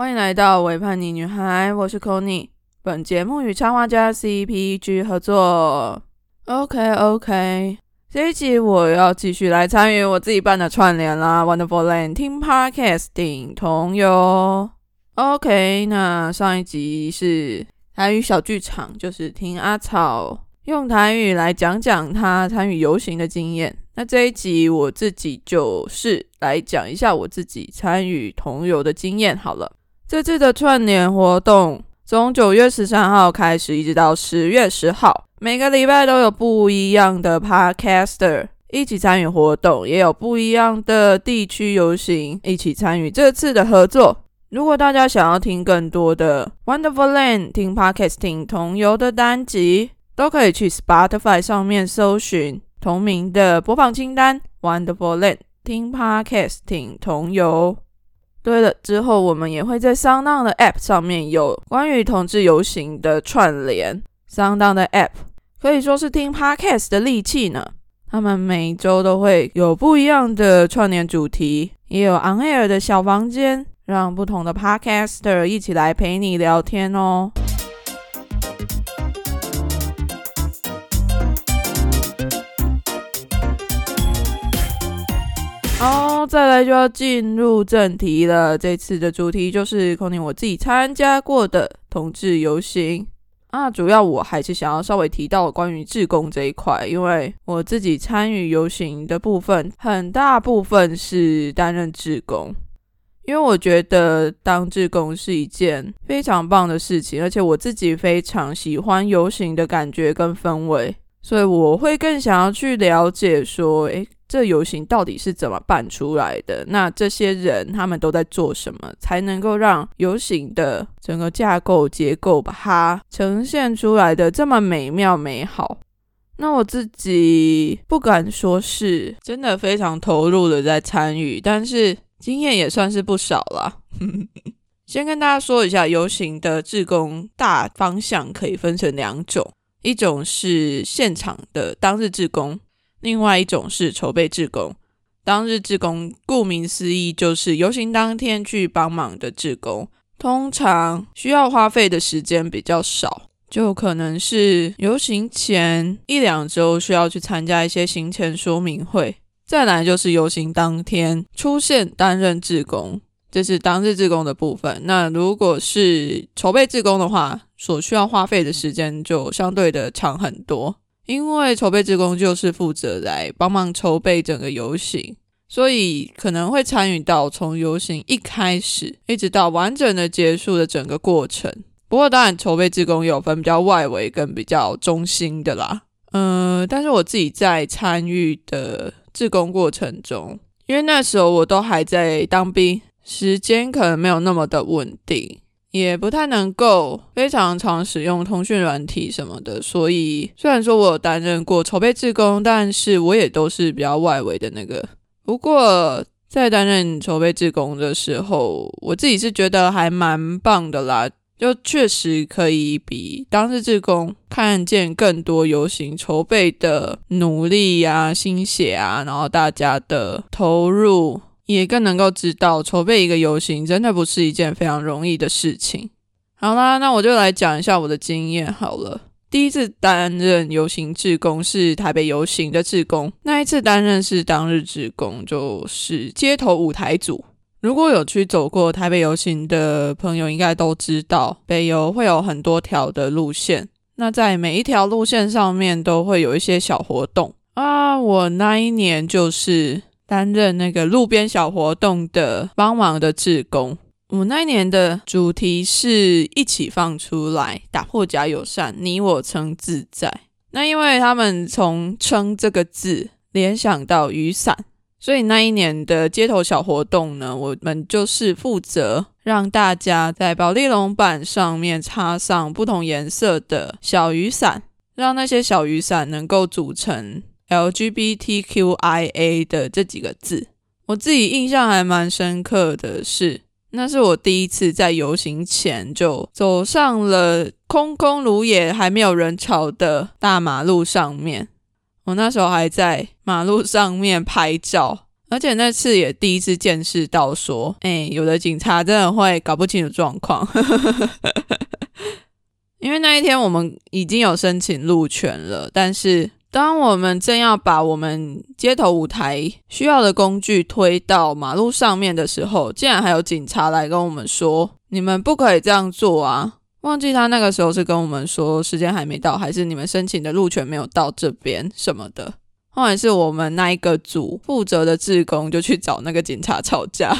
欢迎来到伪叛逆女孩，我是 c o n y 本节目与插画家 CPG 合作。OK OK，这一集我要继续来参与我自己办的串联啦，Wonderful Land 听 Podcasting 同游。OK，那上一集是台语小剧场，就是听阿草用台语来讲讲他参与游行的经验。那这一集我自己就是来讲一下我自己参与同游的经验好了。这次的串联活动从九月十三号开始，一直到十月十号，每个礼拜都有不一样的 Podcaster 一起参与活动，也有不一样的地区游行一起参与这次的合作。如果大家想要听更多的 Wonderful Land 听 Podcasting 同游的单集，都可以去 Spotify 上面搜寻。同名的播放清单，Wonderful Land 听 Podcasting 同游。对了，之后我们也会在桑当的 App 上面有关于同志游行的串联。桑当的 App 可以说是听 Podcast 的利器呢。他们每周都会有不一样的串联主题，也有 On Air 的小房间，让不同的 Podcaster 一起来陪你聊天哦。再来就要进入正题了。这次的主题就是空年我自己参加过的同志游行啊。主要我还是想要稍微提到关于志工这一块，因为我自己参与游行的部分，很大部分是担任志工。因为我觉得当志工是一件非常棒的事情，而且我自己非常喜欢游行的感觉跟氛围，所以我会更想要去了解说，诶。这游行到底是怎么办出来的？那这些人他们都在做什么，才能够让游行的整个架构结构把它呈现出来的这么美妙美好？那我自己不敢说是真的非常投入的在参与，但是经验也算是不少了。先跟大家说一下，游行的志工大方向可以分成两种，一种是现场的当日志工。另外一种是筹备志工，当日志工顾名思义就是游行当天去帮忙的志工，通常需要花费的时间比较少，就可能是游行前一两周需要去参加一些行前说明会，再来就是游行当天出现担任志工，这是当日志工的部分。那如果是筹备志工的话，所需要花费的时间就相对的长很多。因为筹备职工就是负责来帮忙筹备整个游行，所以可能会参与到从游行一开始一直到完整的结束的整个过程。不过当然，筹备职工有分比较外围跟比较中心的啦。嗯，但是我自己在参与的志工过程中，因为那时候我都还在当兵，时间可能没有那么的稳定。也不太能够非常常使用通讯软体什么的，所以虽然说我有担任过筹备志工，但是我也都是比较外围的那个。不过在担任筹备志工的时候，我自己是觉得还蛮棒的啦，就确实可以比当日志工看见更多游行筹备的努力呀、心血啊，然后大家的投入。也更能够知道筹备一个游行真的不是一件非常容易的事情。好啦，那我就来讲一下我的经验好了。第一次担任游行志工是台北游行的志工，那一次担任是当日志工，就是街头舞台组。如果有去走过台北游行的朋友，应该都知道北游会有很多条的路线，那在每一条路线上面都会有一些小活动啊。我那一年就是。担任那个路边小活动的帮忙的志工，我那一年的主题是一起放出来，打破假友善，你我称自在。那因为他们从撑这个字联想到雨伞，所以那一年的街头小活动呢，我们就是负责让大家在保利龙板上面插上不同颜色的小雨伞，让那些小雨伞能够组成。LGBTQIA 的这几个字，我自己印象还蛮深刻的是，那是我第一次在游行前就走上了空空如也、还没有人潮的大马路上面。我那时候还在马路上面拍照，而且那次也第一次见识到说，哎，有的警察真的会搞不清楚状况。因为那一天我们已经有申请路权了，但是当我们正要把我们街头舞台需要的工具推到马路上面的时候，竟然还有警察来跟我们说：“你们不可以这样做啊！”忘记他那个时候是跟我们说时间还没到，还是你们申请的路权没有到这边什么的。后来是我们那一个组负责的志工就去找那个警察吵架。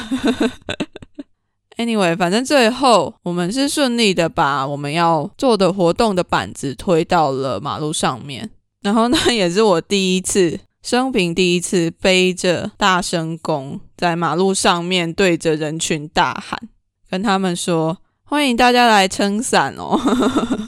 Anyway，反正最后我们是顺利的把我们要做的活动的板子推到了马路上面。然后那 也是我第一次生平第一次背着大声公在马路上面对着人群大喊，跟他们说欢迎大家来撑伞哦。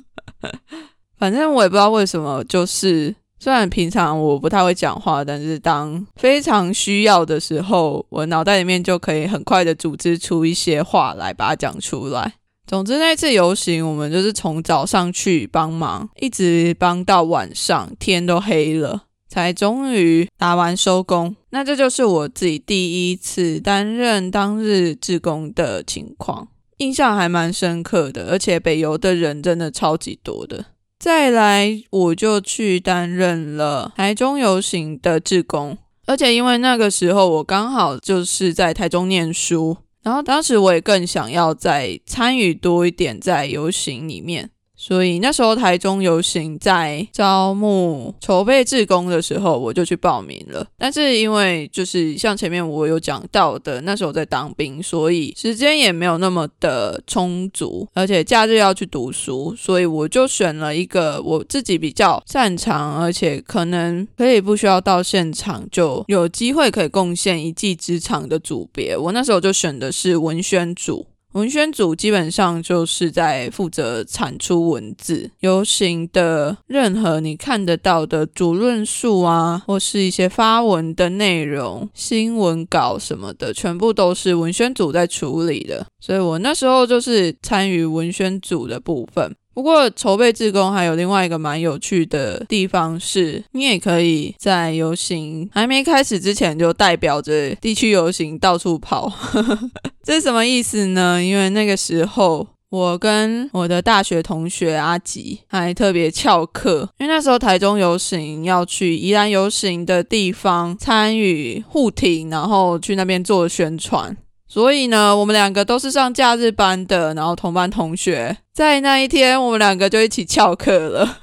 反正我也不知道为什么，就是。虽然平常我不太会讲话，但是当非常需要的时候，我脑袋里面就可以很快的组织出一些话来把它讲出来。总之那次游行，我们就是从早上去帮忙，一直帮到晚上，天都黑了，才终于打完收工。那这就是我自己第一次担任当日志工的情况，印象还蛮深刻的，而且北游的人真的超级多的。再来，我就去担任了台中游行的志工，而且因为那个时候我刚好就是在台中念书，然后当时我也更想要再参与多一点在游行里面。所以那时候台中游行在招募筹备志工的时候，我就去报名了。但是因为就是像前面我有讲到的，那时候在当兵，所以时间也没有那么的充足，而且假日要去读书，所以我就选了一个我自己比较擅长，而且可能可以不需要到现场就有机会可以贡献一技之长的组别。我那时候就选的是文宣组。文宣组基本上就是在负责产出文字，游行的任何你看得到的主论述啊，或是一些发文的内容、新闻稿什么的，全部都是文宣组在处理的。所以我那时候就是参与文宣组的部分。不过筹备志工还有另外一个蛮有趣的地方是，你也可以在游行还没开始之前就代表着地区游行到处跑，这是什么意思呢？因为那个时候我跟我的大学同学阿吉还特别翘课，因为那时候台中游行要去宜兰游行的地方参与护庭，然后去那边做宣传。所以呢，我们两个都是上假日班的，然后同班同学，在那一天，我们两个就一起翘课了。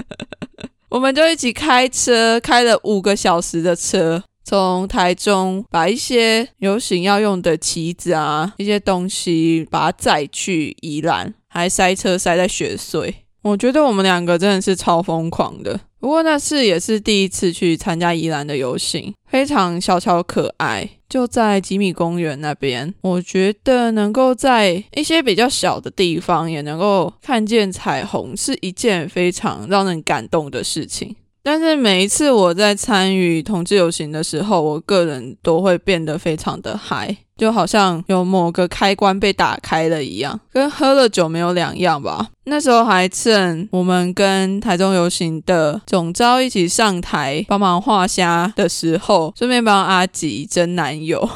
我们就一起开车，开了五个小时的车，从台中把一些游行要用的旗子啊，一些东西，把它载去宜兰，还塞车塞在雪穗。我觉得我们两个真的是超疯狂的。不过那次也是第一次去参加宜兰的游行，非常小巧可爱。就在吉米公园那边，我觉得能够在一些比较小的地方也能够看见彩虹，是一件非常让人感动的事情。但是每一次我在参与同志游行的时候，我个人都会变得非常的嗨，就好像有某个开关被打开了一样，跟喝了酒没有两样吧。那时候还趁我们跟台中游行的总招一起上台帮忙画虾的时候，顺便帮阿吉争男友，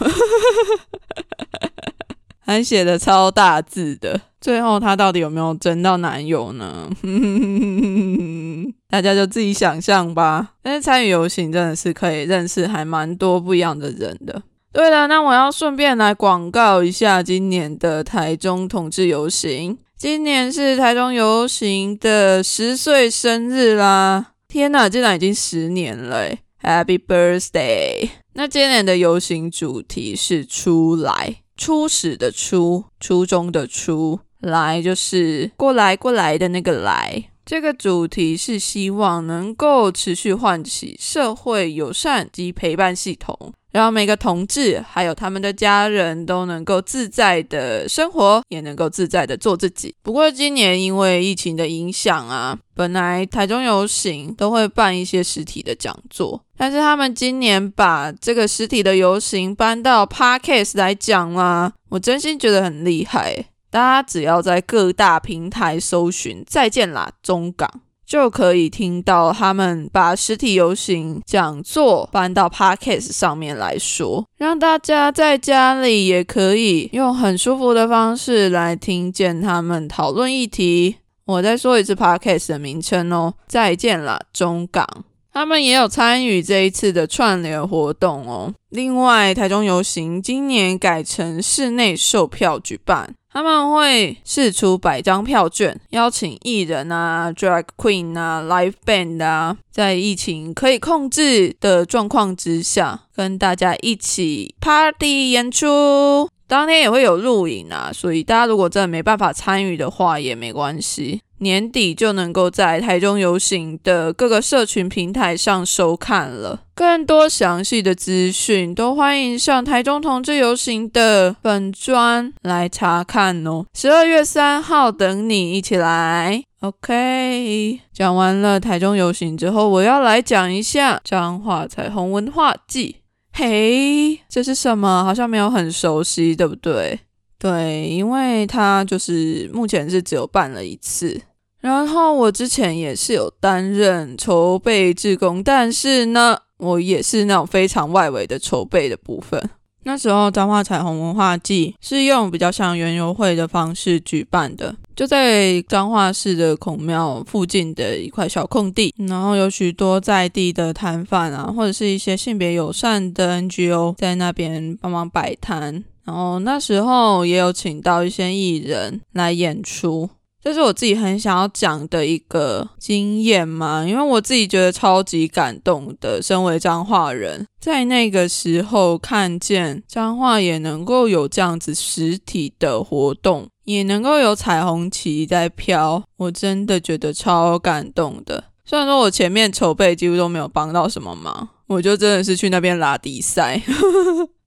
还写的超大字的。最后他到底有没有争到男友呢？大家就自己想象吧。但是参与游行真的是可以认识还蛮多不一样的人的。对了，那我要顺便来广告一下今年的台中同志游行。今年是台中游行的十岁生日啦！天哪，竟然已经十年了！Happy birthday！那今年的游行主题是“出来”，初始的初，初中的初。来就是过来过来的那个来，这个主题是希望能够持续唤起社会友善及陪伴系统，让每个同志还有他们的家人都能够自在的生活，也能够自在的做自己。不过今年因为疫情的影响啊，本来台中游行都会办一些实体的讲座，但是他们今年把这个实体的游行搬到 Parkes 来讲啦，我真心觉得很厉害。大家只要在各大平台搜寻“再见啦中港”，就可以听到他们把实体游行讲座搬到 podcast 上面来说，让大家在家里也可以用很舒服的方式来听见他们讨论议题。我再说一次 podcast 的名称哦，再见啦，中港。他们也有参与这一次的串联活动哦。另外，台中游行今年改成室内售票举办。他们会试出百张票券，邀请艺人啊、drag queen 啊、live band 啊，在疫情可以控制的状况之下，跟大家一起 party 演出。当天也会有录影啊，所以大家如果真的没办法参与的话，也没关系。年底就能够在台中游行的各个社群平台上收看了。更多详细的资讯，都欢迎上台中同志游行的本专来查看哦。十二月三号等你一起来。OK，讲完了台中游行之后，我要来讲一下彰化彩虹文化季。嘿，这是什么？好像没有很熟悉，对不对？对，因为它就是目前是只有办了一次。然后我之前也是有担任筹备志工，但是呢，我也是那种非常外围的筹备的部分。那时候彰化彩虹文化季是用比较像园游会的方式举办的，就在彰化市的孔庙附近的一块小空地，然后有许多在地的摊贩啊，或者是一些性别友善的 NGO 在那边帮忙摆摊，然后那时候也有请到一些艺人来演出。这是我自己很想要讲的一个经验嘛，因为我自己觉得超级感动的。身为彰化人，在那个时候看见彰化也能够有这样子实体的活动，也能够有彩虹旗在飘，我真的觉得超感动的。虽然说我前面筹备几乎都没有帮到什么忙，我就真的是去那边拉比赛。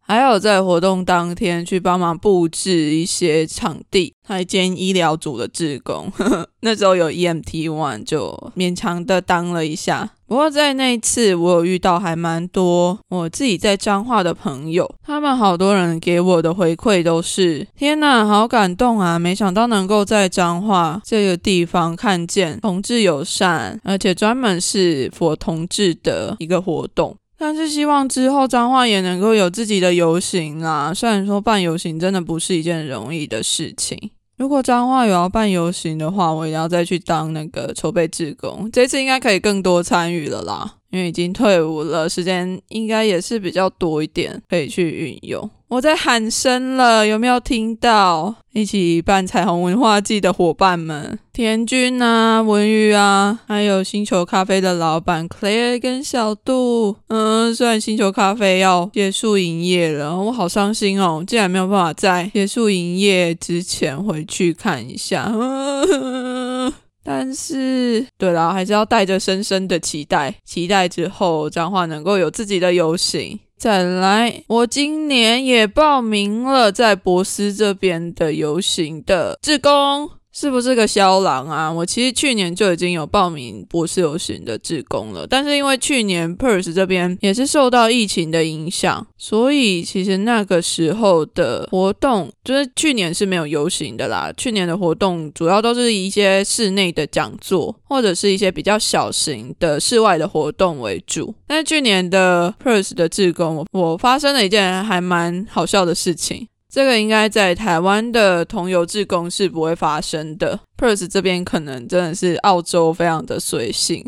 还有在活动当天去帮忙布置一些场地，还兼医疗组的志工。那时候有 EMT One 就勉强的当了一下。不过在那一次，我有遇到还蛮多我自己在彰化的朋友，他们好多人给我的回馈都是：天呐，好感动啊！没想到能够在彰化这个地方看见同志友善，而且专门是佛同志的一个活动。但是希望之后彰化也能够有自己的游行啊！虽然说办游行真的不是一件容易的事情。如果彰化有要办游行的话，我也要再去当那个筹备志工。这次应该可以更多参与了啦，因为已经退伍了，时间应该也是比较多一点，可以去运用。我在喊声了，有没有听到？一起办彩虹文化季的伙伴们，田君啊、文宇啊，还有星球咖啡的老板 Claire 跟小杜。嗯，虽然星球咖啡要结束营业了，我好伤心哦，竟然没有办法在结束营业之前回去看一下。但是，对了，还是要带着深深的期待，期待之后彰化能够有自己的游行。再来，我今年也报名了在博斯这边的游行的志工。是不是个肖郎啊？我其实去年就已经有报名博士游行的志工了，但是因为去年 Perth 这边也是受到疫情的影响，所以其实那个时候的活动就是去年是没有游行的啦。去年的活动主要都是一些室内的讲座或者是一些比较小型的室外的活动为主。但是去年的 Perth 的志工，我发生了一件还蛮好笑的事情。这个应该在台湾的同游志工是不会发生的。Perth 这边可能真的是澳洲非常的随性，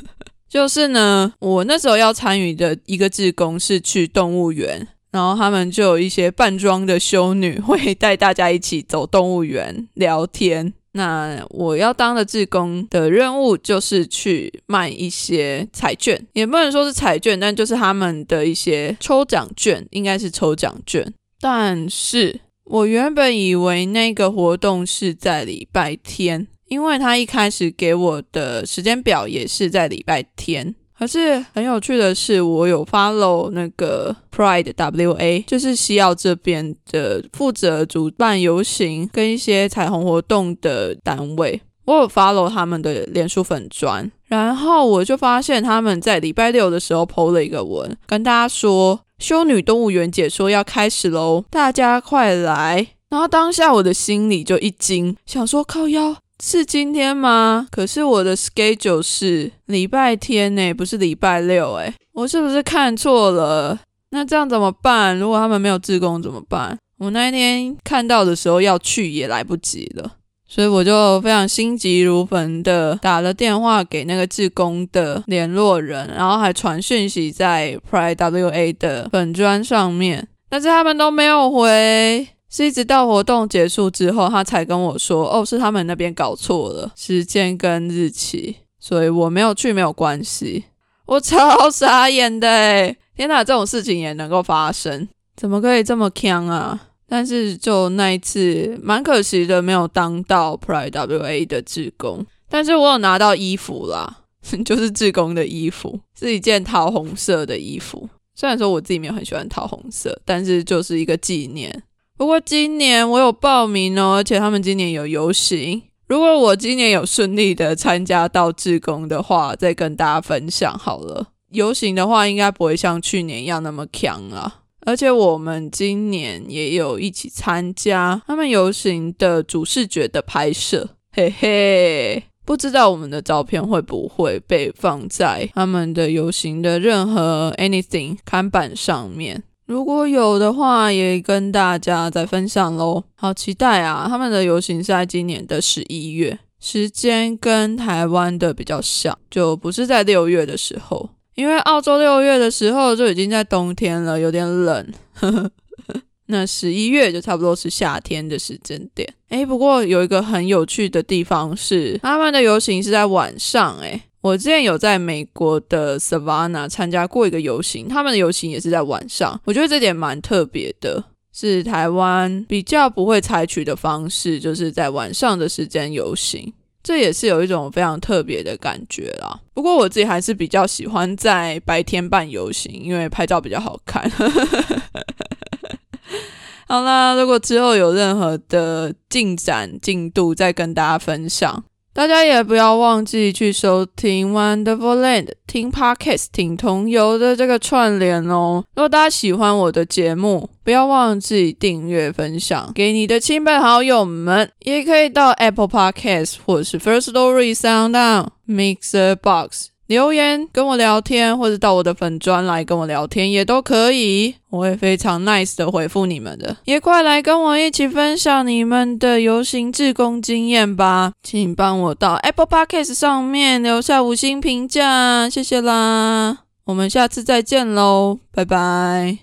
就是呢，我那时候要参与的一个志工是去动物园，然后他们就有一些扮装的修女会带大家一起走动物园聊天。那我要当的志工的任务就是去卖一些彩券，也不能说是彩券，但就是他们的一些抽奖券，应该是抽奖券。但是我原本以为那个活动是在礼拜天，因为他一开始给我的时间表也是在礼拜天。可是很有趣的是，我有 follow 那个 Pride WA，就是西澳这边的负责主办游行跟一些彩虹活动的单位，我有 follow 他们的脸书粉砖，然后我就发现他们在礼拜六的时候 PO 了一个文，跟大家说。修女动物园解说要开始喽，大家快来！然后当下我的心里就一惊，想说靠腰是今天吗？可是我的 schedule 是礼拜天呢，不是礼拜六哎，我是不是看错了？那这样怎么办？如果他们没有志工怎么办？我那一天看到的时候要去也来不及了，所以我就非常心急如焚的打了电话给那个志工的联络人，然后还传讯息在 priwa 的粉砖上面，但是他们都没有回。是一直到活动结束之后，他才跟我说：“哦，是他们那边搞错了时间跟日期，所以我没有去，没有关系。”我超傻眼的，天哪，这种事情也能够发生，怎么可以这么坑啊？但是就那一次，蛮可惜的，没有当到 Pride WA 的志工，但是我有拿到衣服啦，就是志工的衣服，是一件桃红色的衣服。虽然说我自己没有很喜欢桃红色，但是就是一个纪念。不过今年我有报名哦，而且他们今年有游行。如果我今年有顺利的参加到志工的话，再跟大家分享好了。游行的话，应该不会像去年一样那么强啊。而且我们今年也有一起参加他们游行的主视觉的拍摄，嘿嘿，不知道我们的照片会不会被放在他们的游行的任何 anything 看板上面。如果有的话，也跟大家再分享喽。好期待啊！他们的游行是在今年的十一月，时间跟台湾的比较像，就不是在六月的时候，因为澳洲六月的时候就已经在冬天了，有点冷。那十一月就差不多是夏天的时间点。诶，不过有一个很有趣的地方是，他们的游行是在晚上。诶，我之前有在美国的 Savannah 参加过一个游行，他们的游行也是在晚上。我觉得这点蛮特别的，是台湾比较不会采取的方式，就是在晚上的时间游行，这也是有一种非常特别的感觉啦。不过我自己还是比较喜欢在白天办游行，因为拍照比较好看。好啦，如果之后有任何的进展进度，再跟大家分享。大家也不要忘记去收听 Wonderful Land 听 Podcast 听同游的这个串联哦。如果大家喜欢我的节目，不要忘记订阅、分享给你的亲朋好友们。也可以到 Apple Podcast 或者是 First Story Sound On Mixer Box。留言跟我聊天，或者到我的粉砖来跟我聊天也都可以，我会非常 nice 的回复你们的。也快来跟我一起分享你们的游行志工经验吧！请帮我到 Apple Podcast 上面留下五星评价，谢谢啦！我们下次再见喽，拜拜。